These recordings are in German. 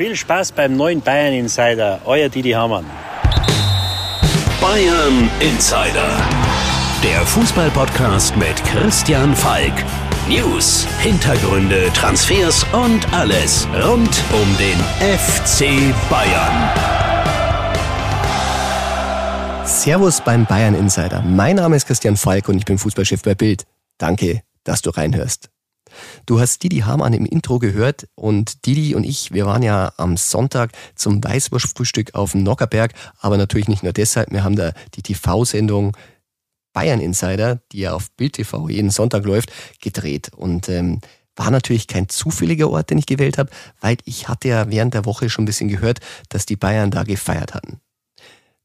Viel Spaß beim neuen Bayern Insider. Euer Didi Hamann. Bayern Insider. Der Fußballpodcast mit Christian Falk. News, Hintergründe, Transfers und alles rund um den FC Bayern. Servus beim Bayern Insider. Mein Name ist Christian Falk und ich bin Fußballchef bei Bild. Danke, dass du reinhörst. Du hast Didi Hamann im Intro gehört und Didi und ich, wir waren ja am Sonntag zum Weißwurstfrühstück auf dem Nockerberg, aber natürlich nicht nur deshalb, wir haben da die TV-Sendung Bayern Insider, die ja auf Bild TV jeden Sonntag läuft, gedreht und ähm, war natürlich kein zufälliger Ort, den ich gewählt habe, weil ich hatte ja während der Woche schon ein bisschen gehört, dass die Bayern da gefeiert hatten.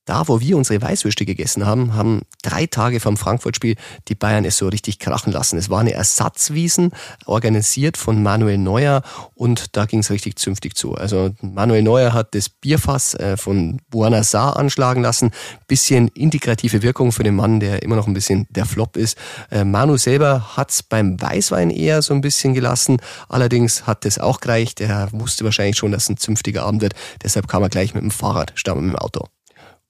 Da, wo wir unsere Weißwürste gegessen haben, haben drei Tage vom Frankfurt-Spiel die Bayern es so richtig krachen lassen. Es war eine Ersatzwiesen, organisiert von Manuel Neuer und da ging es richtig zünftig zu. Also Manuel Neuer hat das Bierfass äh, von Buana Saar anschlagen lassen. Bisschen integrative Wirkung für den Mann, der immer noch ein bisschen der Flop ist. Äh, Manu selber hat's beim Weißwein eher so ein bisschen gelassen. Allerdings hat das auch gereicht. Er wusste wahrscheinlich schon, dass es ein zünftiger Abend wird. Deshalb kam er gleich mit dem Fahrrad statt mit dem Auto.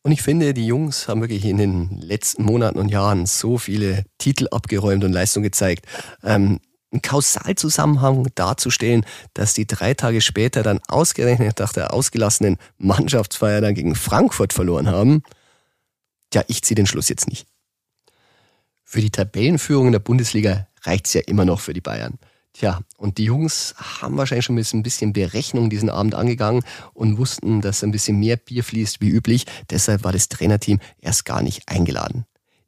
Und ich finde, die Jungs haben wirklich in den letzten Monaten und Jahren so viele Titel abgeräumt und Leistung gezeigt. Ähm, einen Kausalzusammenhang darzustellen, dass die drei Tage später dann ausgerechnet nach der ausgelassenen Mannschaftsfeier dann gegen Frankfurt verloren haben, ja, ich ziehe den Schluss jetzt nicht. Für die Tabellenführung in der Bundesliga reicht's ja immer noch für die Bayern. Tja, und die Jungs haben wahrscheinlich schon mit ein bisschen Berechnung diesen Abend angegangen und wussten, dass ein bisschen mehr Bier fließt wie üblich. Deshalb war das Trainerteam erst gar nicht eingeladen.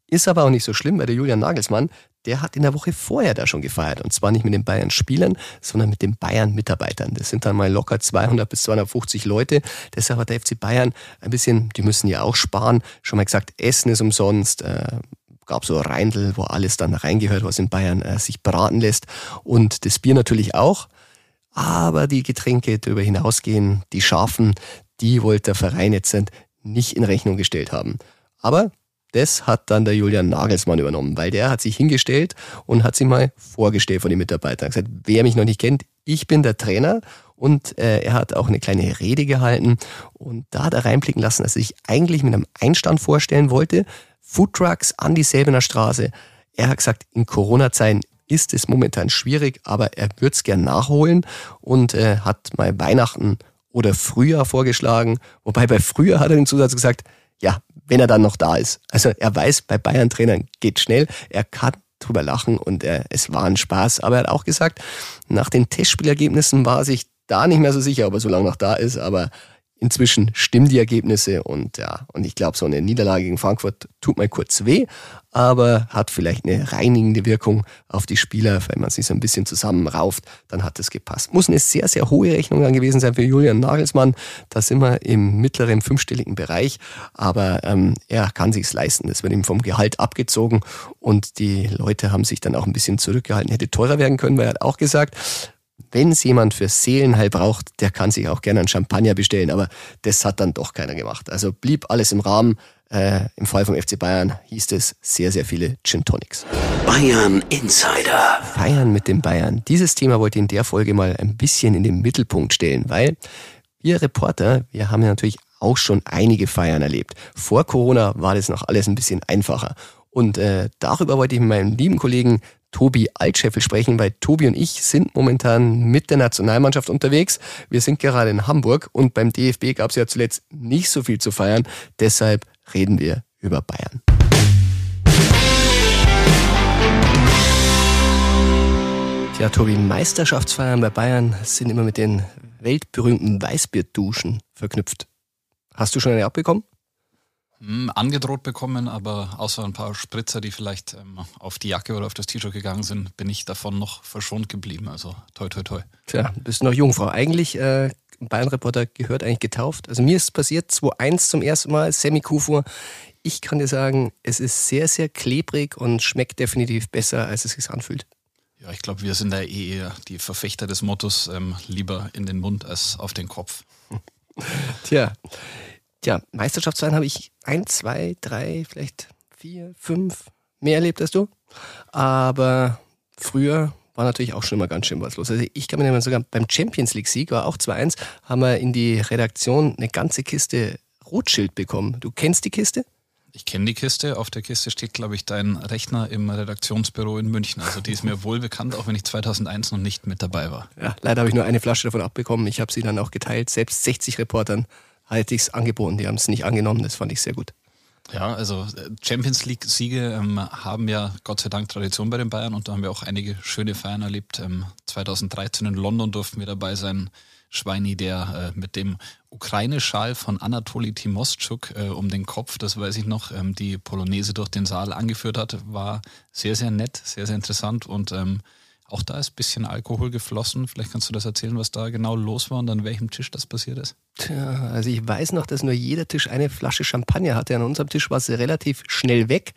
Ist aber auch nicht so schlimm, weil der Julian Nagelsmann, der hat in der Woche vorher da schon gefeiert. Und zwar nicht mit den Bayern-Spielern, sondern mit den Bayern-Mitarbeitern. Das sind dann mal locker 200 bis 250 Leute. Deshalb hat der FC Bayern ein bisschen, die müssen ja auch sparen, schon mal gesagt, Essen ist umsonst, äh, gab so Reindl, wo alles dann reingehört, was in Bayern äh, sich braten lässt. Und das Bier natürlich auch. Aber die Getränke darüber hinausgehen, die scharfen, die wollte der Verein jetzt nicht in Rechnung gestellt haben. Aber das hat dann der Julian Nagelsmann übernommen, weil der hat sich hingestellt und hat sich mal vorgestellt von den Mitarbeitern. Er gesagt, wer mich noch nicht kennt, ich bin der Trainer und äh, er hat auch eine kleine Rede gehalten und da hat er reinblicken lassen, dass er sich eigentlich mit einem Einstand vorstellen wollte, Foodtrucks an die Säbener Straße. Er hat gesagt, in Corona-Zeiten ist es momentan schwierig, aber er würde es gern nachholen und äh, hat mal Weihnachten oder Frühjahr vorgeschlagen. Wobei bei Frühjahr hat er den Zusatz gesagt, ja, wenn er dann noch da ist. Also er weiß, bei Bayern-Trainern geht schnell, er kann drüber lachen und äh, es war ein Spaß. Aber er hat auch gesagt, nach den Testspielergebnissen war er sich da nicht mehr so sicher, ob er so lange noch da ist, aber Inzwischen stimmen die Ergebnisse und ja, und ich glaube, so eine Niederlage gegen Frankfurt tut mal kurz weh, aber hat vielleicht eine reinigende Wirkung auf die Spieler, wenn man sich so ein bisschen zusammenrauft, dann hat es gepasst. Muss eine sehr, sehr hohe Rechnung dann gewesen sein für Julian Nagelsmann. Da sind wir im mittleren fünfstelligen Bereich, aber ähm, er kann sich's leisten. Das wird ihm vom Gehalt abgezogen und die Leute haben sich dann auch ein bisschen zurückgehalten. Hätte teurer werden können, weil er hat auch gesagt, wenn es jemand für Seelenheil braucht, der kann sich auch gerne einen Champagner bestellen, aber das hat dann doch keiner gemacht. Also blieb alles im Rahmen. Äh, Im Fall vom FC Bayern hieß es sehr, sehr viele Gin Tonics. Bayern Insider. Feiern mit den Bayern. Dieses Thema wollte ich in der Folge mal ein bisschen in den Mittelpunkt stellen, weil wir Reporter, wir haben ja natürlich auch schon einige Feiern erlebt. Vor Corona war das noch alles ein bisschen einfacher. Und äh, darüber wollte ich mit meinem lieben Kollegen Tobi Altscheffel sprechen, weil Tobi und ich sind momentan mit der Nationalmannschaft unterwegs. Wir sind gerade in Hamburg und beim DFB gab es ja zuletzt nicht so viel zu feiern. Deshalb reden wir über Bayern. Tja, Tobi, Meisterschaftsfeiern bei Bayern sind immer mit den weltberühmten Weißbierduschen verknüpft. Hast du schon eine abbekommen? Hm, angedroht bekommen, aber außer ein paar Spritzer, die vielleicht ähm, auf die Jacke oder auf das T-Shirt gegangen sind, bin ich davon noch verschont geblieben. Also toi, toi, toi. Tja, bist noch Jungfrau. Eigentlich, äh, Bayern-Reporter gehört eigentlich getauft. Also mir ist passiert 2-1 zum ersten Mal, Semi Kufur. Ich kann dir sagen, es ist sehr, sehr klebrig und schmeckt definitiv besser, als es sich anfühlt. Ja, ich glaube, wir sind da eh eher die Verfechter des Mottos, ähm, lieber in den Mund als auf den Kopf. Tja, ja, Meisterschaftsfeiern habe ich ein, zwei, drei, vielleicht vier, fünf mehr erlebt als du. Aber früher war natürlich auch schon immer ganz schön was los. Also ich kann mir erinnern, sogar beim Champions League-Sieg, war auch 2-1, haben wir in die Redaktion eine ganze Kiste Rotschild bekommen. Du kennst die Kiste? Ich kenne die Kiste. Auf der Kiste steht, glaube ich, dein Rechner im Redaktionsbüro in München. Also die ist mir wohl bekannt, auch wenn ich 2001 noch nicht mit dabei war. Ja, leider habe ich nur eine Flasche davon abbekommen. Ich habe sie dann auch geteilt. Selbst 60 Reportern hatte ich es angeboten. Die haben es nicht angenommen. Das fand ich sehr gut. Ja, also äh, Champions League-Siege ähm, haben ja Gott sei Dank Tradition bei den Bayern und da haben wir auch einige schöne Feiern erlebt. Ähm, 2013 in London durften wir dabei sein. Schweini, der äh, mit dem Ukraine-Schal von Anatoli Timoschuk äh, um den Kopf, das weiß ich noch, ähm, die Polonaise durch den Saal angeführt hat, war sehr, sehr nett, sehr, sehr interessant und ähm, auch da ist ein bisschen Alkohol geflossen. Vielleicht kannst du das erzählen, was da genau los war und an welchem Tisch das passiert ist. Tja, also ich weiß noch, dass nur jeder Tisch eine Flasche Champagner hatte. An unserem Tisch war sie relativ schnell weg.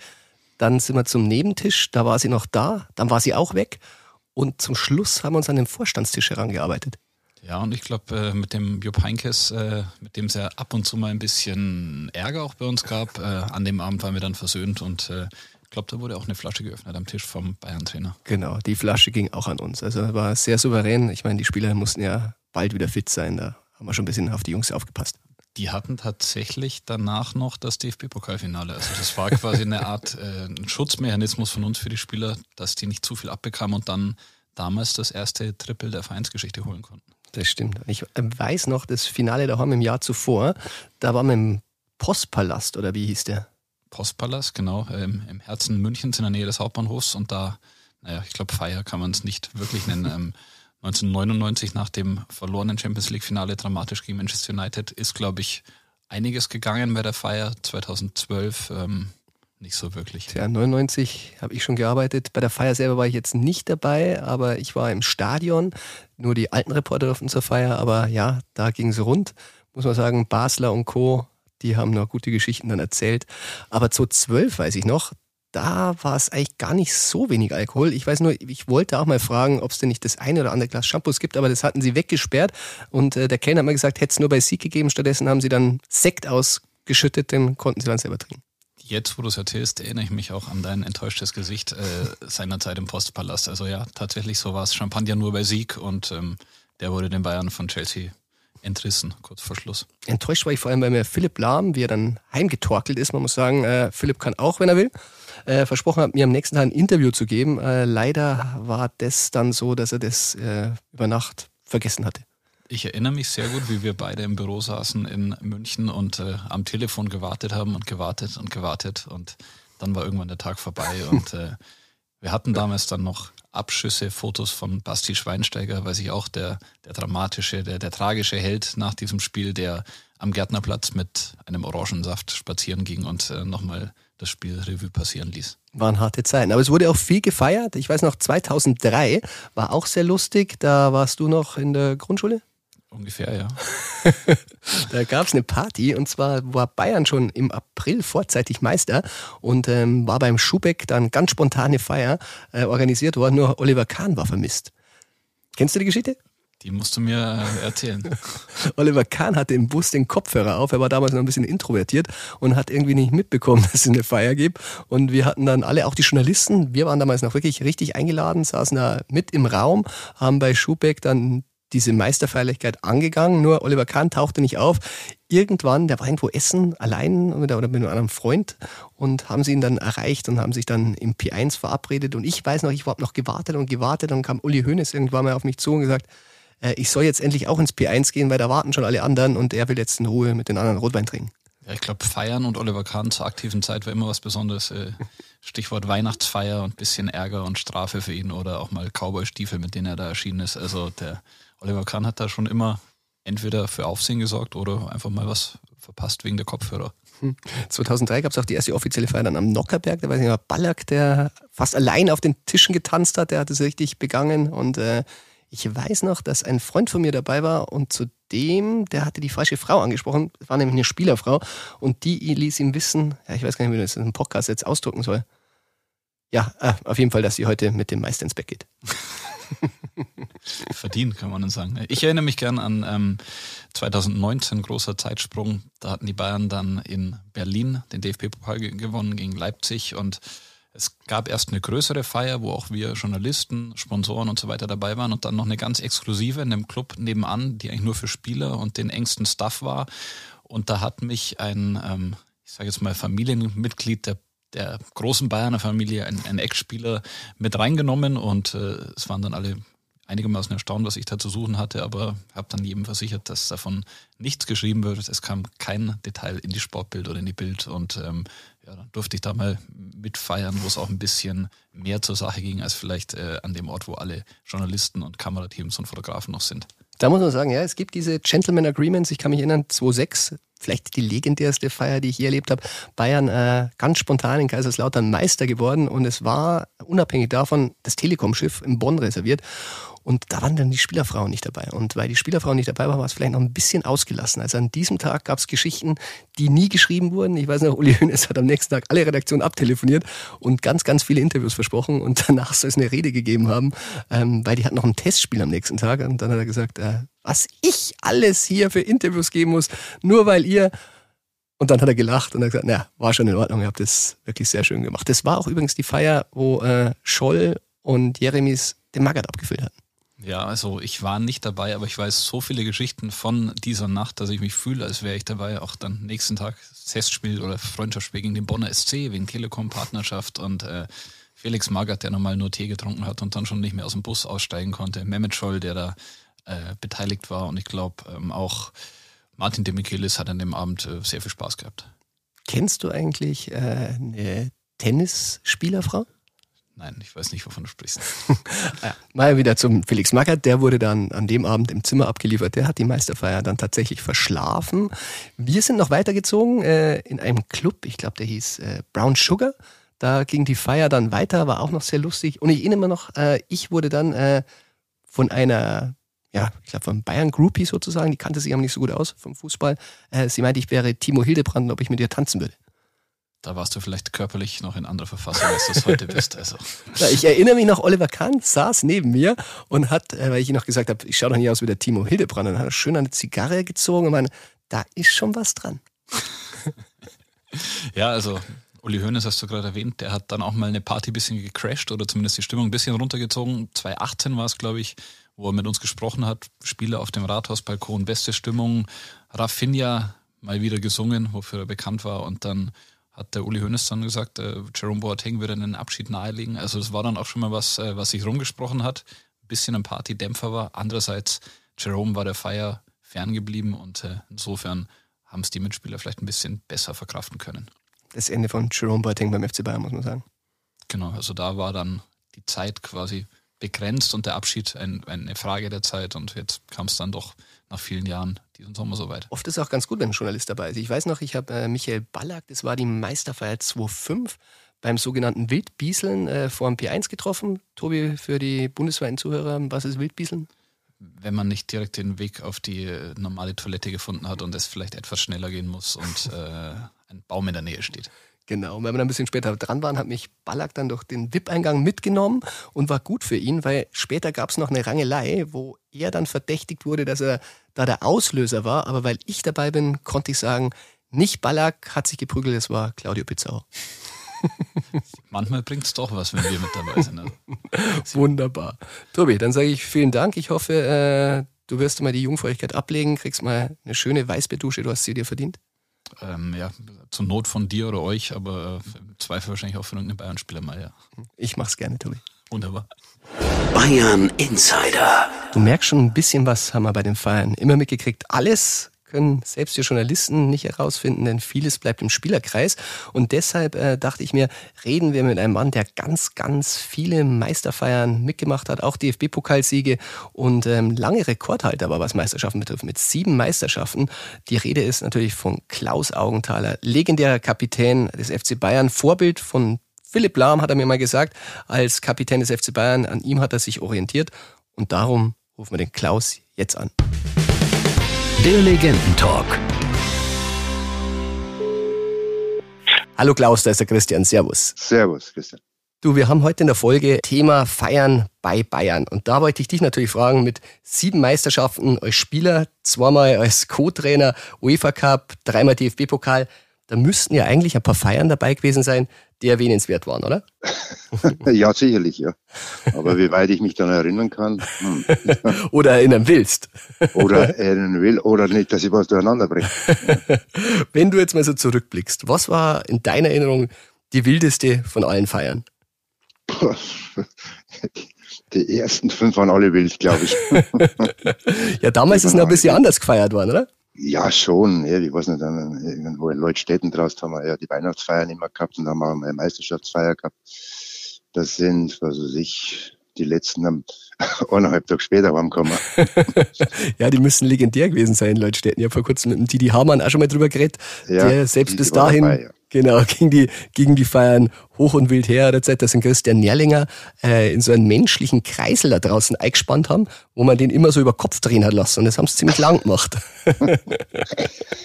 Dann sind wir zum Nebentisch, da war sie noch da, dann war sie auch weg. Und zum Schluss haben wir uns an den Vorstandstisch herangearbeitet. Ja, und ich glaube, äh, mit dem Jupp Heinkes, äh, mit dem es ja ab und zu mal ein bisschen Ärger auch bei uns gab, äh, an dem Abend waren wir dann versöhnt und ich glaube, da wurde auch eine Flasche geöffnet am Tisch vom Bayern-Trainer. Genau, die Flasche ging auch an uns. Also war sehr souverän. Ich meine, die Spieler mussten ja bald wieder fit sein. Da haben wir schon ein bisschen auf die Jungs aufgepasst. Die hatten tatsächlich danach noch das DFB-Pokalfinale. Also das war quasi eine Art äh, ein Schutzmechanismus von uns für die Spieler, dass die nicht zu viel abbekamen und dann damals das erste Triple der Vereinsgeschichte holen konnten. Das stimmt. Ich weiß noch, das Finale daheim im Jahr zuvor, da war man im Postpalast oder wie hieß der? Postpalast, genau, ähm, im Herzen Münchens in der Nähe des Hauptbahnhofs und da, naja, ich glaube, Feier kann man es nicht wirklich nennen. Ähm, 1999 nach dem verlorenen Champions League Finale dramatisch gegen Manchester United ist, glaube ich, einiges gegangen bei der Feier. 2012 ähm, nicht so wirklich. Ja, 99 habe ich schon gearbeitet. Bei der Feier selber war ich jetzt nicht dabei, aber ich war im Stadion. Nur die alten Reporter durften zur Feier, aber ja, da ging es rund. Muss man sagen, Basler und Co., die haben noch gute Geschichten dann erzählt. Aber 2012 weiß ich noch, da war es eigentlich gar nicht so wenig Alkohol. Ich weiß nur, ich wollte auch mal fragen, ob es denn nicht das eine oder andere Glas Shampoos gibt, aber das hatten sie weggesperrt. Und äh, der Kellner hat mir gesagt, hätte es nur bei Sieg gegeben. Stattdessen haben sie dann Sekt ausgeschüttet, den konnten sie dann selber trinken. Jetzt, wo du es erzählst, erinnere ich mich auch an dein enttäuschtes Gesicht äh, seinerzeit im Postpalast. Also ja, tatsächlich so war es. Champagner nur bei Sieg und ähm, der wurde den Bayern von Chelsea entrissen, kurz vor Schluss. Enttäuscht war ich vor allem, weil mir Philipp Lahm, wie er dann heimgetorkelt ist, man muss sagen, äh, Philipp kann auch, wenn er will, äh, versprochen hat, mir am nächsten Tag ein Interview zu geben. Äh, leider war das dann so, dass er das äh, über Nacht vergessen hatte. Ich erinnere mich sehr gut, wie wir beide im Büro saßen in München und äh, am Telefon gewartet haben und gewartet und gewartet und dann war irgendwann der Tag vorbei und äh, wir hatten damals dann noch Abschüsse, Fotos von Basti Schweinsteiger, weiß ich auch, der, der dramatische, der, der tragische Held nach diesem Spiel, der am Gärtnerplatz mit einem Orangensaft spazieren ging und äh, nochmal das Spiel Revue passieren ließ. Waren harte Zeiten. Aber es wurde auch viel gefeiert. Ich weiß noch, 2003 war auch sehr lustig. Da warst du noch in der Grundschule? Ungefähr, ja. da gab es eine Party und zwar war Bayern schon im April vorzeitig Meister und ähm, war beim Schubeck dann ganz spontane Feier äh, organisiert worden, nur Oliver Kahn war vermisst. Kennst du die Geschichte? Die musst du mir äh, erzählen. Oliver Kahn hatte im Bus den Kopfhörer auf. Er war damals noch ein bisschen introvertiert und hat irgendwie nicht mitbekommen, dass es eine Feier gibt. Und wir hatten dann alle, auch die Journalisten, wir waren damals noch wirklich richtig eingeladen, saßen da mit im Raum, haben bei Schubeck dann diese Meisterfeierlichkeit angegangen, nur Oliver Kahn tauchte nicht auf. Irgendwann, der war irgendwo essen, allein oder mit einem Freund und haben sie ihn dann erreicht und haben sich dann im P1 verabredet. Und ich weiß noch, ich habe noch gewartet und gewartet. Dann kam Uli Hoeneß irgendwann mal auf mich zu und gesagt, äh, ich soll jetzt endlich auch ins P1 gehen, weil da warten schon alle anderen und er will jetzt in Ruhe mit den anderen Rotwein trinken. Ja, ich glaube, Feiern und Oliver Kahn zur aktiven Zeit war immer was Besonderes. Äh, Stichwort Weihnachtsfeier und bisschen Ärger und Strafe für ihn oder auch mal Cowboy-Stiefel, mit denen er da erschienen ist. Also der Oliver Kahn hat da schon immer entweder für Aufsehen gesorgt oder einfach mal was verpasst wegen der Kopfhörer. 2003 gab es auch die erste offizielle Feier dann am Nockerberg. Da war ich Ballack, der fast allein auf den Tischen getanzt hat. Der hat es richtig begangen. Und äh, ich weiß noch, dass ein Freund von mir dabei war und zudem, der hatte die falsche Frau angesprochen. Das war nämlich eine Spielerfrau. Und die ließ ihm wissen, ja, ich weiß gar nicht, wie das einem Podcast jetzt ausdrücken soll. Ja, äh, auf jeden Fall, dass sie heute mit dem Meister ins Bett geht. Verdient, kann man sagen. Ich erinnere mich gern an ähm, 2019, großer Zeitsprung. Da hatten die Bayern dann in Berlin den DFB-Pokal gewonnen gegen Leipzig und es gab erst eine größere Feier, wo auch wir Journalisten, Sponsoren und so weiter dabei waren und dann noch eine ganz exklusive in einem Club nebenan, die eigentlich nur für Spieler und den engsten Staff war. Und da hat mich ein, ähm, ich sage jetzt mal, Familienmitglied der der großen Bayerner Familie ein, ein Ex-Spieler mit reingenommen und äh, es waren dann alle einigermaßen erstaunt, was ich da zu suchen hatte, aber habe dann jedem versichert, dass davon nichts geschrieben wird. Es kam kein Detail in die Sportbild oder in die Bild und ähm, ja, dann durfte ich da mal mitfeiern, wo es auch ein bisschen mehr zur Sache ging, als vielleicht äh, an dem Ort, wo alle Journalisten und Kamerateams und Fotografen noch sind. Da muss man sagen, ja, es gibt diese Gentleman Agreements. Ich kann mich erinnern, 2006, vielleicht die legendärste Feier, die ich hier erlebt habe. Bayern äh, ganz spontan in Kaiserslautern Meister geworden und es war unabhängig davon das Telekom-Schiff in Bonn reserviert. Und da waren dann die Spielerfrauen nicht dabei. Und weil die Spielerfrauen nicht dabei waren, war es vielleicht noch ein bisschen ausgelassen. Also an diesem Tag gab es Geschichten, die nie geschrieben wurden. Ich weiß noch, Uli Hoeneß hat am nächsten Tag alle Redaktionen abtelefoniert und ganz, ganz viele Interviews versprochen. Und danach soll es eine Rede gegeben haben, ähm, weil die hatten noch ein Testspiel am nächsten Tag. Und dann hat er gesagt, äh, was ich alles hier für Interviews geben muss, nur weil ihr und dann hat er gelacht und hat gesagt, na, war schon in Ordnung, ihr habt das wirklich sehr schön gemacht. Das war auch übrigens die Feier, wo äh, Scholl und Jeremies den Magath abgefüllt hatten. Ja, also ich war nicht dabei, aber ich weiß so viele Geschichten von dieser Nacht, dass ich mich fühle, als wäre ich dabei. Auch dann nächsten Tag Testspiel oder Freundschaftsspiel gegen den Bonner SC wegen Telekom-Partnerschaft und äh, Felix Magath, der normal nur Tee getrunken hat und dann schon nicht mehr aus dem Bus aussteigen konnte. Mehmet Scholl, der da äh, beteiligt war und ich glaube ähm, auch Martin de Michelis hat an dem Abend äh, sehr viel Spaß gehabt. Kennst du eigentlich äh, eine Tennisspielerfrau? Nein, ich weiß nicht, wovon du sprichst. ja, mal wieder zum Felix Magath. Der wurde dann an dem Abend im Zimmer abgeliefert. Der hat die Meisterfeier dann tatsächlich verschlafen. Wir sind noch weitergezogen äh, in einem Club. Ich glaube, der hieß äh, Brown Sugar. Da ging die Feier dann weiter, war auch noch sehr lustig. Und ich erinnere mich noch, äh, ich wurde dann äh, von einer, ja, ich glaube, von Bayern Groupie sozusagen, die kannte sich aber nicht so gut aus vom Fußball. Äh, sie meinte, ich wäre Timo Hildebrand ob ich mit ihr tanzen würde. Da warst du vielleicht körperlich noch in anderer Verfassung, als du es heute bist. Also. Ja, ich erinnere mich noch, Oliver Kahn saß neben mir und hat, äh, weil ich ihm noch gesagt habe, ich schaue doch nicht aus wie der Timo Hildebrand, und dann hat er schön eine Zigarre gezogen und meinte, da ist schon was dran. ja, also Uli Hoeneß hast du gerade erwähnt, der hat dann auch mal eine Party ein bisschen gecrashed oder zumindest die Stimmung ein bisschen runtergezogen. 2018 war es, glaube ich, wo er mit uns gesprochen hat. Spieler auf dem Rathausbalkon, beste Stimmung. Rafinha mal wieder gesungen, wofür er bekannt war und dann hat der Uli Hoeneß dann gesagt, äh, Jerome Boateng würde einen Abschied nahelegen. Also das war dann auch schon mal was, äh, was sich rumgesprochen hat. Ein bisschen ein Partydämpfer war. Andererseits, Jerome war der Feier ferngeblieben und äh, insofern haben es die Mitspieler vielleicht ein bisschen besser verkraften können. Das Ende von Jerome Boateng beim FC Bayern, muss man sagen. Genau, also da war dann die Zeit quasi begrenzt und der Abschied ein, eine Frage der Zeit und jetzt kam es dann doch nach vielen Jahren diesen Sommer soweit. Oft ist es auch ganz gut, wenn ein Journalist dabei ist. Ich weiß noch, ich habe äh, Michael Ballack, das war die Meisterfeier 2.5, beim sogenannten Wildbieseln äh, vor dem P1 getroffen. Tobi, für die bundesweiten Zuhörer, was ist Wildbieseln? Wenn man nicht direkt den Weg auf die äh, normale Toilette gefunden hat und es vielleicht etwas schneller gehen muss und äh, ein Baum in der Nähe steht. Genau, und wenn wir dann ein bisschen später dran waren, hat mich Ballack dann durch den VIP-Eingang mitgenommen und war gut für ihn, weil später gab es noch eine Rangelei, wo er dann verdächtigt wurde, dass er da der Auslöser war. Aber weil ich dabei bin, konnte ich sagen, nicht Ballack hat sich geprügelt, es war Claudio Pizzao. Manchmal bringt es doch was, wenn wir mit dabei sind. Also. Wunderbar. Tobi, dann sage ich vielen Dank. Ich hoffe, äh, du wirst mal die Jungfräulichkeit ablegen, kriegst mal eine schöne Weißbedusche, du hast sie dir verdient. Ähm, ja, zur Not von dir oder euch, aber äh, im Zweifel wahrscheinlich auch von irgendeinem Bayern-Spieler mal, ja. Ich mach's gerne, Tobi. Wunderbar. Bayern Insider. Du merkst schon ein bisschen was haben wir bei den Feiern immer mitgekriegt. Alles können selbst wir Journalisten nicht herausfinden, denn vieles bleibt im Spielerkreis. Und deshalb äh, dachte ich mir, reden wir mit einem Mann, der ganz, ganz viele Meisterfeiern mitgemacht hat, auch DFB-Pokalsiege und ähm, lange Rekordhalter war, was Meisterschaften betrifft, mit sieben Meisterschaften. Die Rede ist natürlich von Klaus Augenthaler, legendärer Kapitän des FC Bayern, Vorbild von Philipp Lahm, hat er mir mal gesagt, als Kapitän des FC Bayern. An ihm hat er sich orientiert und darum rufen wir den Klaus jetzt an. Der Legendentalk. Hallo Klaus, da ist der Christian. Servus. Servus, Christian. Du, wir haben heute in der Folge Thema Feiern bei Bayern. Und da wollte ich dich natürlich fragen, mit sieben Meisterschaften als Spieler, zweimal als Co-Trainer, UEFA Cup, dreimal DFB-Pokal, Da müssten ja eigentlich ein paar Feiern dabei gewesen sein, die erwähnenswert waren, oder? ja, sicherlich, ja. Aber wie weit ich mich dann erinnern kann. Hm. oder erinnern willst. oder erinnern will, oder nicht, dass ich was durcheinander bringe. Wenn du jetzt mal so zurückblickst, was war in deiner Erinnerung die wildeste von allen Feiern? Die ersten fünf waren alle wild, glaube ich. ja, damals ist es noch ein bisschen anders gefeiert worden, oder? Ja, schon. Ja, ich weiß nicht, dann irgendwo in Leutstädten draußen haben wir ja die Weihnachtsfeiern immer gehabt und haben wir auch eine Meisterschaftsfeier gehabt. Das sind, was weiß ich, die letzten am eineinhalb Tage später heimgekommen. ja, die müssen legendär gewesen sein, Leutstädten. Ich habe vor kurzem mit dem Didi Hamann auch schon mal drüber geredet, ja, der selbst bis dahin dabei, ja. Genau, gegen die, gegen die Feiern hoch und wild her der Zeit, dass ein Christian Nerlinger äh, in so einen menschlichen Kreisel da draußen eingespannt haben, wo man den immer so über Kopf drehen hat lassen. Und das haben sie ziemlich lang gemacht.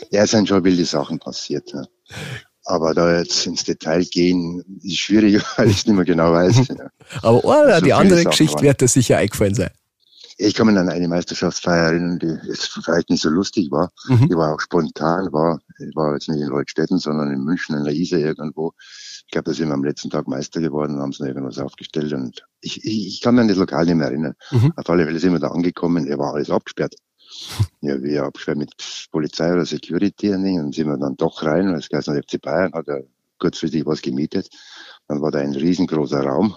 ja, es sind schon wilde Sachen passiert. Ja. Aber da jetzt ins Detail gehen, ist schwierig, weil ich es nicht mehr genau weiß. Ja. Aber oh, so die andere Geschichte waren. wird dir sicher eingefallen sein. Ich kann mich an eine Meisterschaftsfeier erinnern, die jetzt vielleicht nicht so lustig war. Mhm. Die war auch spontan, war, war jetzt nicht in Leutstetten, sondern in München in der Isar irgendwo. Ich glaube, da sind wir am letzten Tag Meister geworden, haben sie noch irgendwas aufgestellt und ich, ich, ich kann mich an das Lokal nicht mehr erinnern. Mhm. Auf alle Fälle sind wir da angekommen, er war alles abgesperrt. Ja, wir abgesperrt mit Polizei oder Security und dann sind wir dann doch rein, weil es geheißen hat, FC Bayern hat ja kurzfristig was gemietet. Dann war da ein riesengroßer Raum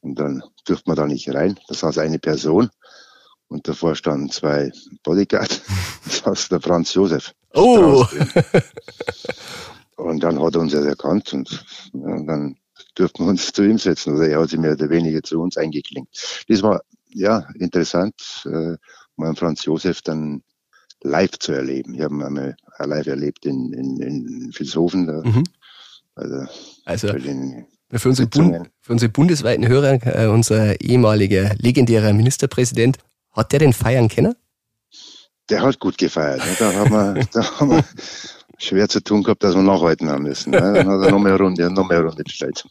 und dann durfte man da nicht rein. Das saß eine Person und davor standen zwei Bodyguards. Das saß der Franz Josef. Oh! Und dann hat er uns erkannt und, ja, dann durften wir uns zu ihm setzen oder er hat sich mehr oder weniger zu uns eingeklinkt. Das war ja interessant, äh, mal Franz Josef dann live zu erleben. Ich habe ihn einmal live erlebt in, in, in Vilshofen. Da, mhm. Also, also für unsere, Bund, für unsere bundesweiten Hörer, äh, unser ehemaliger legendärer Ministerpräsident, hat der den feiern kennen? Der hat gut gefeiert. Ne? Da haben wir, da haben wir schwer zu tun gehabt, dass wir nachhalten haben müssen. Ne? Dann hat er noch mehr Runde, noch mehr Runde bestellt.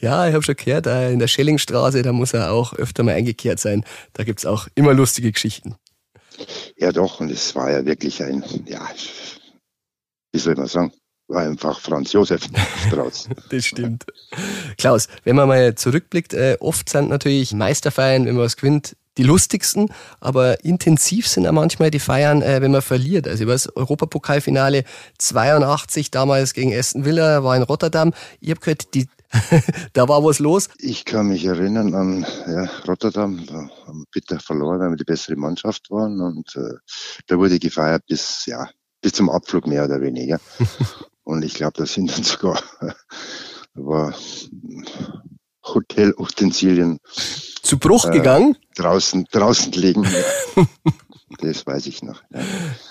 Ja, ich habe schon gehört, äh, in der Schellingstraße, da muss er auch öfter mal eingekehrt sein. Da gibt's auch immer lustige Geschichten. Ja, doch. Und es war ja wirklich ein, ja, wie soll man sagen, war einfach Franz Josef Strauß. das stimmt. Klaus, wenn man mal zurückblickt, äh, oft sind natürlich Meisterfeiern, wenn man was gewinnt, die lustigsten, aber intensiv sind auch manchmal die Feiern, äh, wenn man verliert. Also ich weiß, Europapokalfinale 82 damals gegen Aston Villa war in Rotterdam. Ich habe gehört, die da war was los. Ich kann mich erinnern an ja, Rotterdam, da haben wir bitter verloren, weil wir die bessere Mannschaft waren und äh, da wurde gefeiert bis ja bis zum Abflug mehr oder weniger. und ich glaube, da sind dann sogar war Hotelutensilien zu Bruch äh, gegangen? Draußen, draußen liegen. das weiß ich noch. Ja.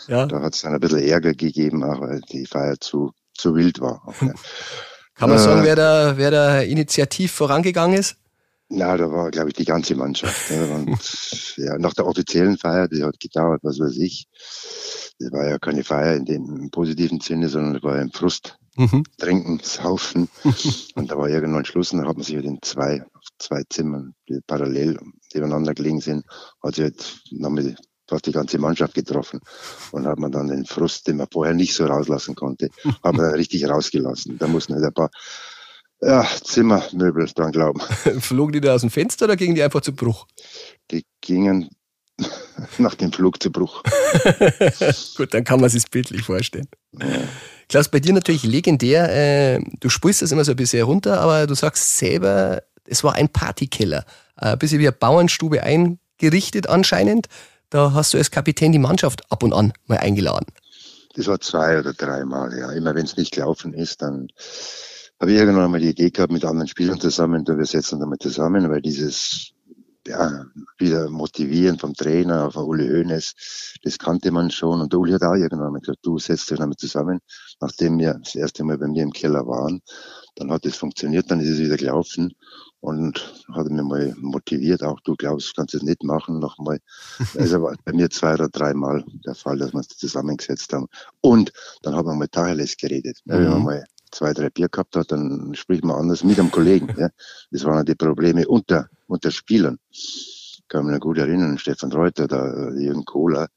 ja. Da hat es dann ein bisschen Ärger gegeben, auch weil die Feier zu, zu wild war. Auch. Kann man äh, sagen, wer da, wer da initiativ vorangegangen ist? Na, da war, glaube ich, die ganze Mannschaft. Und, ja, nach der offiziellen Feier, die hat gedauert, was weiß ich. Das war ja keine Feier in dem positiven Sinne, sondern es war ein Frust. Mhm. Trinken, saufen. und da war irgendwann Schluss und dann hat man sich halt in zwei, zwei Zimmern, die parallel nebeneinander gelegen sind, hat sich halt nochmal fast die ganze Mannschaft getroffen und hat man dann den Frust, den man vorher nicht so rauslassen konnte, hat man dann richtig rausgelassen. Da mussten halt ein paar ja, Zimmermöbel dran glauben. Flogen die da aus dem Fenster oder gingen die einfach zu Bruch? Die gingen nach dem Flug zu Bruch. Gut, dann kann man sich bildlich vorstellen. Ja. Klaus, bei dir natürlich legendär. Äh, du spielst das immer so ein bisschen runter, aber du sagst selber, es war ein Partykeller. Äh, ein bisschen wie eine Bauernstube eingerichtet anscheinend. Da hast du als Kapitän die Mannschaft ab und an mal eingeladen. Das war zwei oder dreimal, ja. Immer wenn es nicht gelaufen ist, dann habe ich irgendwann mal die Idee gehabt, mit anderen Spielern zusammen, da wir setzen dann mal zusammen, weil dieses ja, wieder motivieren vom Trainer, von Uli Hoeneß, das kannte man schon. Und der Uli hat auch irgendwann mal gesagt, du setzt dich damit zusammen, nachdem wir das erste Mal bei mir im Keller waren. Dann hat es funktioniert, dann ist es wieder gelaufen und hat mich mal motiviert, auch du glaubst, kannst es nicht machen, nochmal. Also war bei mir zwei oder dreimal der Fall, dass wir uns zusammengesetzt haben. Und dann haben wir mal Tacheles geredet. Mhm. Man mal zwei, drei Bier gehabt hat, dann spricht man anders mit einem Kollegen. Ja. Das waren die Probleme unter, unter Spielern. Ich kann mich noch gut erinnern, Stefan Reuter, der Jürgen Kohler,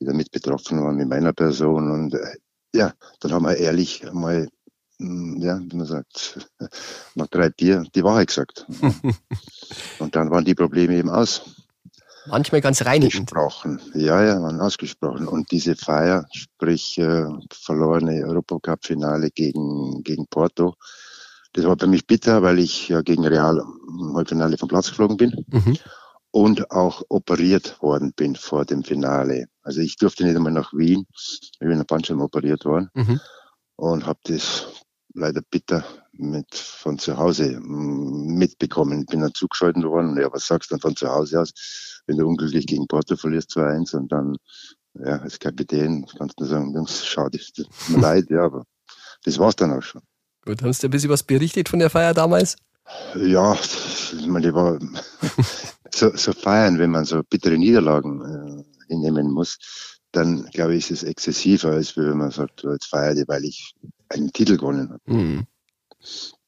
die da mit betroffen waren mit meiner Person und äh, ja, dann haben wir ehrlich mal, mm, ja, wie man sagt, nach drei Bier die Wahrheit gesagt. und dann waren die Probleme eben aus. Manchmal ganz reinigend. Ausgesprochen. Ja, ja, waren ausgesprochen. Und diese Feier, sprich äh, verlorene Europacup-Finale gegen, gegen Porto, das war für mich bitter, weil ich ja gegen Real im Halbfinale vom Platz geflogen bin Mhm. und auch operiert worden bin vor dem Finale. Also ich durfte nicht einmal nach Wien, ich bin in der Bandscheibe operiert worden Mhm. und habe das leider bitter mit von zu Hause mm, mitbekommen. Bin dann zugeschaltet worden und ja, was sagst du dann von zu Hause aus, wenn du unglücklich gegen Porto verlierst 2-1 und dann, ja, als Kapitän kannst du nur sagen, Jungs, schade, tut mir leid, ja, aber das war's dann auch schon. Gut, haben Sie ein bisschen was berichtet von der Feier damals? Ja, ich meine, die war so, so feiern, wenn man so bittere Niederlagen äh, hinnehmen muss, dann glaube ich, ist es exzessiver, als wenn man sagt, jetzt feiert ihr, weil ich einen Titel gewonnen habe. Mhm.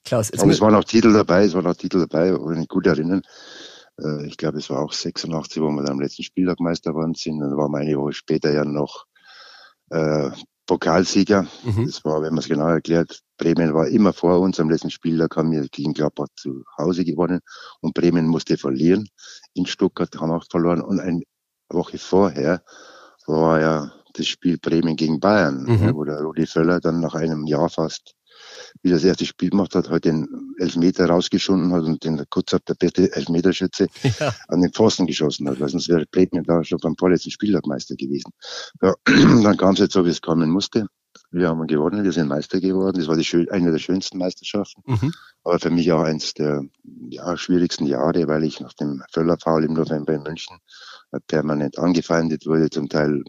Klaus, Aber es waren auch Titel dabei, es waren auch Titel dabei, wenn ich mich gut erinnern. Äh, ich glaube, es war auch 86, wo wir dann am letzten Spieltag Meister geworden sind. Dann waren wir eine Woche später ja noch äh, Pokalsieger. Mhm. Das war, wenn man es genau erklärt, Bremen war immer vor uns. Am letzten Spieltag haben wir gegen Gladbach zu Hause gewonnen und Bremen musste verlieren. In Stuttgart haben wir auch verloren. Und eine Woche vorher war ja das Spiel Bremen gegen Bayern, Mhm. wo der Rudi Völler dann nach einem Jahr fast wie das erste Spiel gemacht hat, heute den Elfmeter rausgeschunden hat und den Kutzab, der beste Elfmeterschütze, Ja. an den Pfosten geschossen hat, weil sonst wäre Bremen da schon beim vorletzten Spieltag Meister gewesen. Ja, dann kam es jetzt so, wie es kommen musste. Wir haben gewonnen, wir sind Meister geworden. Das war die schön, eine der schönsten Meisterschaften, Mhm. aber für mich auch eins der ja, schwierigsten Jahre, weil ich nach dem Völler-Foul im November in München permanent angefeindet wurde, zum Teil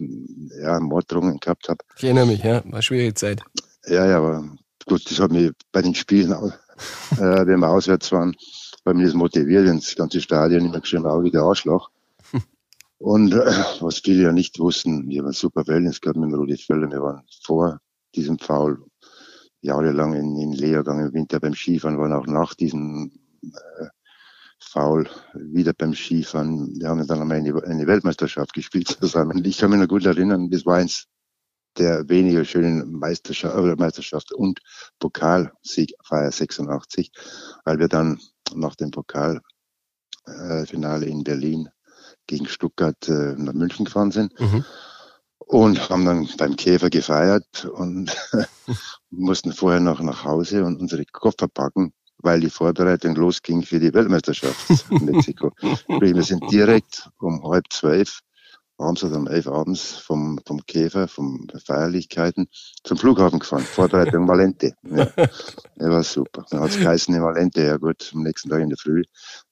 ja, Morddrohungen gehabt habe. Ich erinnere mich, ja, war eine schwierige Zeit. Ja, ja, aber gut, das hat mich bei den Spielen, äh, wenn wir auswärts waren, hat mich das motiviert, wenn das ganze Stadion immer geschrieben, auch wieder Arschloch. Und äh, was viele ja nicht wussten, wir haben ein super Verhältnis gehabt mit dem Rudi Völler. Wir waren vor diesem Foul jahrelang in, in Lehrgang im Winter beim Skifahren, waren auch nach diesem äh, Foul wieder beim Skifahren. Wir haben dann einmal eine, Weltmeisterschaft gespielt zusammen. Ich kann mich noch gut erinnern, das war eins der weniger schönen Meisterschaft, oder Meisterschaft und Pokalsiegfeier 86, weil wir dann nach dem Pokalfinale in Berlin gegen Stuttgart äh, nach München gefahren sind Mhm. und haben dann beim Käfer gefeiert und mussten vorher noch nach Hause und unsere Koffer packen, weil die Vorbereitung losging für die Weltmeisterschaft in Mexiko. Wir sind direkt um halb zwölf abends oder um elf abends vom, vom Käfer, vom Feierlichkeiten zum Flughafen gefahren. Vorbereitung Valente. Ja, ja war super. Dann hat's geheißen in Valente, ja gut, am nächsten Tag in der Früh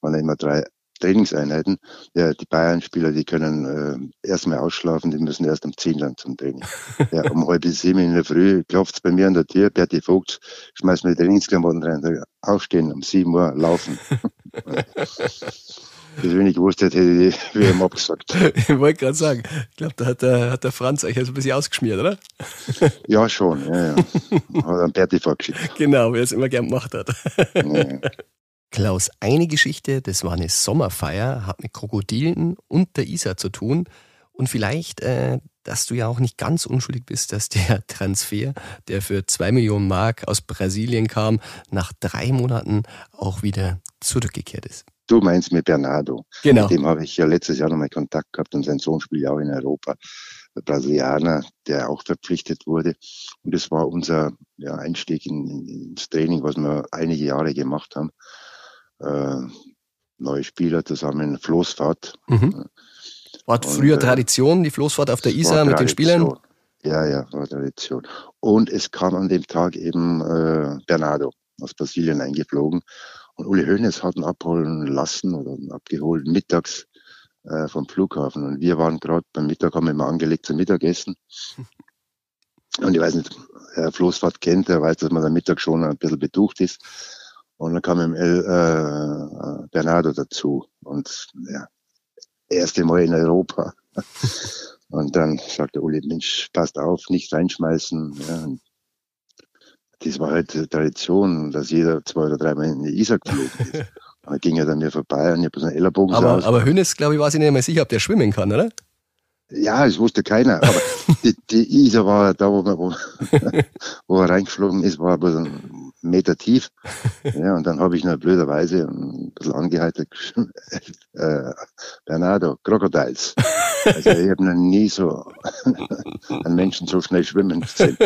waren immer drei Trainingseinheiten. Ja, die Bayern-Spieler, die können äh, erstmal ausschlafen, die müssen erst um zehn dann zum Training. Ja, um halb sieben in der Früh klopft's bei mir an der Tür, Berti Vogt, schmeißt mir die Trainingsklamotten rein, sag, aufstehen, um sieben Uhr laufen. Das, wenn ich gewusst hätte, hätte ich ihm abgesagt. Ich wollte gerade sagen, ich glaube, da hat der, hat der Franz euch jetzt ein bisschen ausgeschmiert, oder? Ja, schon, ja, ja. Hat einen Berti vorgeschickt. Genau, wie er es immer gern gemacht hat. Ja. Klaus, eine Geschichte, das war eine Sommerfeier, hat mit Krokodilen und der Isar zu tun. Und vielleicht, äh, dass du ja auch nicht ganz unschuldig bist, dass der Transfer, der für zwei Millionen Mark aus Brasilien kam, nach drei Monaten auch wieder zurückgekehrt ist. Du meinst mit Bernardo. Genau. Mit dem habe ich ja letztes Jahr nochmal Kontakt gehabt und sein Sohn spielt ja auch in Europa. Der Brasilianer, der auch verpflichtet wurde. Und das war unser ja, Einstieg in, ins Training, was wir einige Jahre gemacht haben. Äh, neue Spieler zusammen, Floßfahrt. Mhm. War Und, früher äh, Tradition, die Floßfahrt auf der Isar War mit den Spielern. Tradition. Ja, ja, war Tradition. Und es kam an dem Tag eben äh, Bernardo aus Brasilien eingeflogen. Und Uli Hoeneß hat ihn abholen lassen oder abgeholt mittags äh, vom Flughafen. Und wir waren gerade beim Mittag, haben wir mal angelegt zum Mittagessen. Und ich weiß nicht, wer Floßfahrt kennt, der weiß, dass man am Mittag schon ein bisschen betucht ist. Und dann kam im El, äh, Bernardo dazu. Und ja, erste Mal in Europa. Und dann sagte Uli, Mensch, passt auf, nicht reinschmeißen. Ja, das war halt Tradition, dass jeder zwei oder dreimal in die Isar geflogen ist. Da ging er dann mir vorbei und ich habe so einen Ellerbogen Aber, raus. aber Hönes, glaube ich, war sich nicht mehr sicher, ob der schwimmen kann, oder? Ja, das wusste keiner. Aber die, die Isar war da, wo, wo, wo er reingeflogen ist, war bloß ein Meter tief. Ja, und dann habe ich nur blöderweise ein bisschen angeheitert äh, Bernardo, Crocodiles. Also ich habe noch nie so einen Menschen so schnell schwimmen gesehen.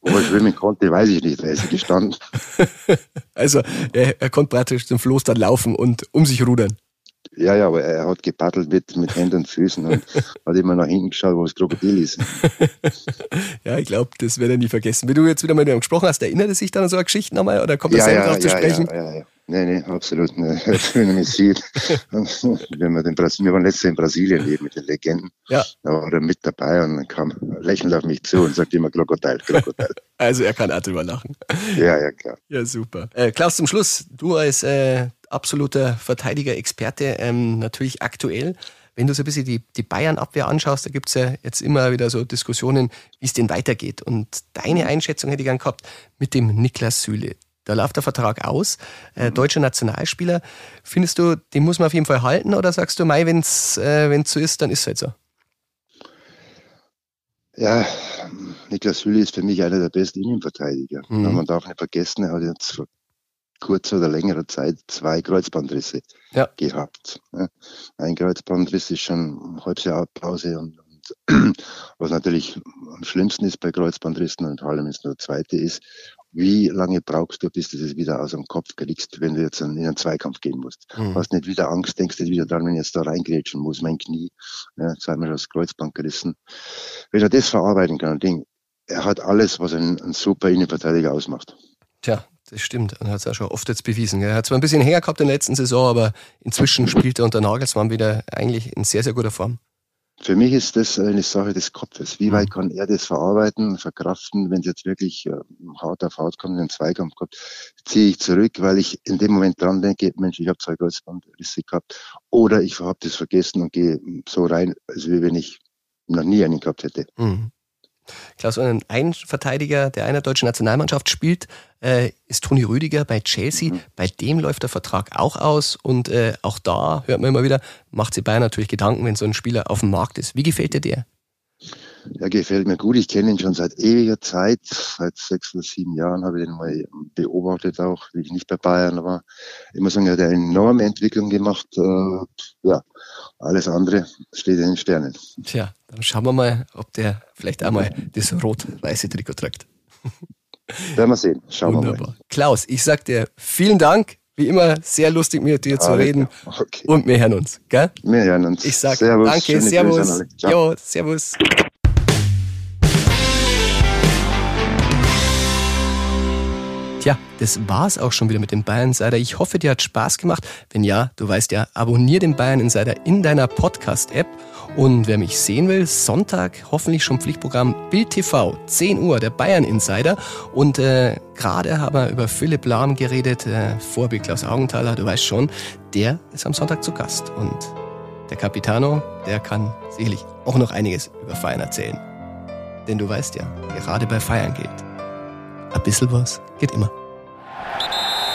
Wo er schwimmen konnte, weiß ich nicht, da ist gestanden. Also er, er konnte praktisch zum Floß dann laufen und um sich rudern. Ja, ja, aber er hat gepaddelt mit, mit Händen und Füßen und hat immer nach hinten geschaut, wo das Krokodil ist. ja, ich glaube, das wird er nie vergessen. Wenn du jetzt wieder mit ihm gesprochen hast, erinnert er sich dann an so eine Geschichte nochmal oder kommt er Ja, selber ja, drauf zu ja, sprechen? ja, ja, ja. Nee, nee, absolut. er mich sieht, wenn wir, den Brasilien, wir waren letztes Jahr in Brasilien eben mit den Legenden, Ja. da war er mit dabei und dann kam lächelnd auf mich zu und sagte immer Krokodil, Krokodil. Also er kann auch drüber lachen. ja, ja, klar. Ja, super. Äh, Klaus, zum Schluss, du als äh, absoluter Verteidiger-Experte, ähm, natürlich aktuell, wenn du so ein bisschen die, die Bayern-Abwehr anschaust, da gibt's ja jetzt immer wieder so Diskussionen, wie es denn weitergeht. Und deine Einschätzung hätte ich gern gehabt mit dem Niklas Süle. Da läuft der Vertrag aus, äh, deutscher Nationalspieler. Findest du, den muss man auf jeden Fall halten oder sagst du, Mai, wenn's äh, wenn's so ist, dann ist es halt so? Ja, Niklas Süle ist für mich einer der besten Innenverteidiger. Mhm. Man darf nicht vergessen, er hat jetzt vor kurzer oder längerer Zeit zwei Kreuzbandrisse Ja. gehabt. Ja. Ein Kreuzbandriss ist schon halbes Jahr Pause und, und was natürlich am schlimmsten ist bei Kreuzbandrissen und vor allem ist nur der zweite ist, wie lange brauchst du, bis du das wieder aus dem Kopf kriegst, wenn du jetzt in einen Zweikampf gehen musst? Mhm. Hast nicht wieder Angst, denkst nicht wieder dran, wenn ich jetzt da reingrätschen muss, mein Knie, ja, zweimal das Kreuzband gerissen. Wenn er das verarbeiten kann, Ding, er hat alles, was einen, einen super Innenverteidiger ausmacht. Tja, das stimmt. Und hat es auch schon oft jetzt bewiesen. Er hat zwar ein bisschen Hänger gehabt in der letzten Saison, aber inzwischen spielt er unter Nagelsmann wieder eigentlich in sehr, sehr guter Form. Für mich ist das eine Sache des Kopfes. Wie Mhm. weit kann er das verarbeiten, verkraften, wenn es jetzt wirklich äh, hart auf hart kommt, einen Zweikampf kommt, ziehe ich zurück, weil ich in dem Moment dran denke, Mensch, ich habe zwei Kreuzbandrisse gehabt. Oder ich habe das vergessen und gehe so rein, als wie wenn ich noch nie einen gehabt hätte. Mhm. Klaus, ein Verteidiger der einer deutschen Nationalmannschaft spielt, äh, ist Toni Rüdiger bei Chelsea. Bei dem läuft der Vertrag auch aus und äh, auch da hört man immer wieder, macht sie Bayern natürlich Gedanken, wenn so ein Spieler auf dem Markt ist. Wie gefällt dir der? Er gefällt mir gut. Ich kenne ihn schon seit ewiger Zeit. Seit sechs oder sieben Jahren habe ich ihn mal beobachtet, auch wie ich nicht bei Bayern war. Ich muss sagen, er hat eine enorme Entwicklung gemacht. Äh, ja, alles andere steht in den Sternen. Tja, dann schauen wir mal, ob der vielleicht einmal das rot-weiße Trikot trägt. Werden wir sehen. Schauen wir mal. Wunderbar. Klaus, ich sag dir vielen Dank. Wie immer, sehr lustig mit dir zu Alles reden. Okay. Und wir hören uns. Gell? Wir hören uns. Ich sag servus, danke, Servus. Jo, Servus. Tja, das war's auch schon wieder mit dem Bayern Insider. Ich hoffe, dir hat Spaß gemacht. Wenn ja, du weißt ja, abonnier den Bayern Insider in deiner Podcast-App. Und wer mich sehen will, Sonntag hoffentlich schon Pflichtprogramm Bild TV, 10 Uhr, der Bayern Insider. Und äh, gerade haben wir über Philipp Lahm geredet, äh, Vorbild Klaus Augenthaler, du weißt schon, der ist am Sonntag zu Gast. Und der Capitano, der kann sicherlich auch noch einiges über Feiern erzählen. Denn du weißt ja, gerade bei Feiern geht. Ein bisschen was geht immer.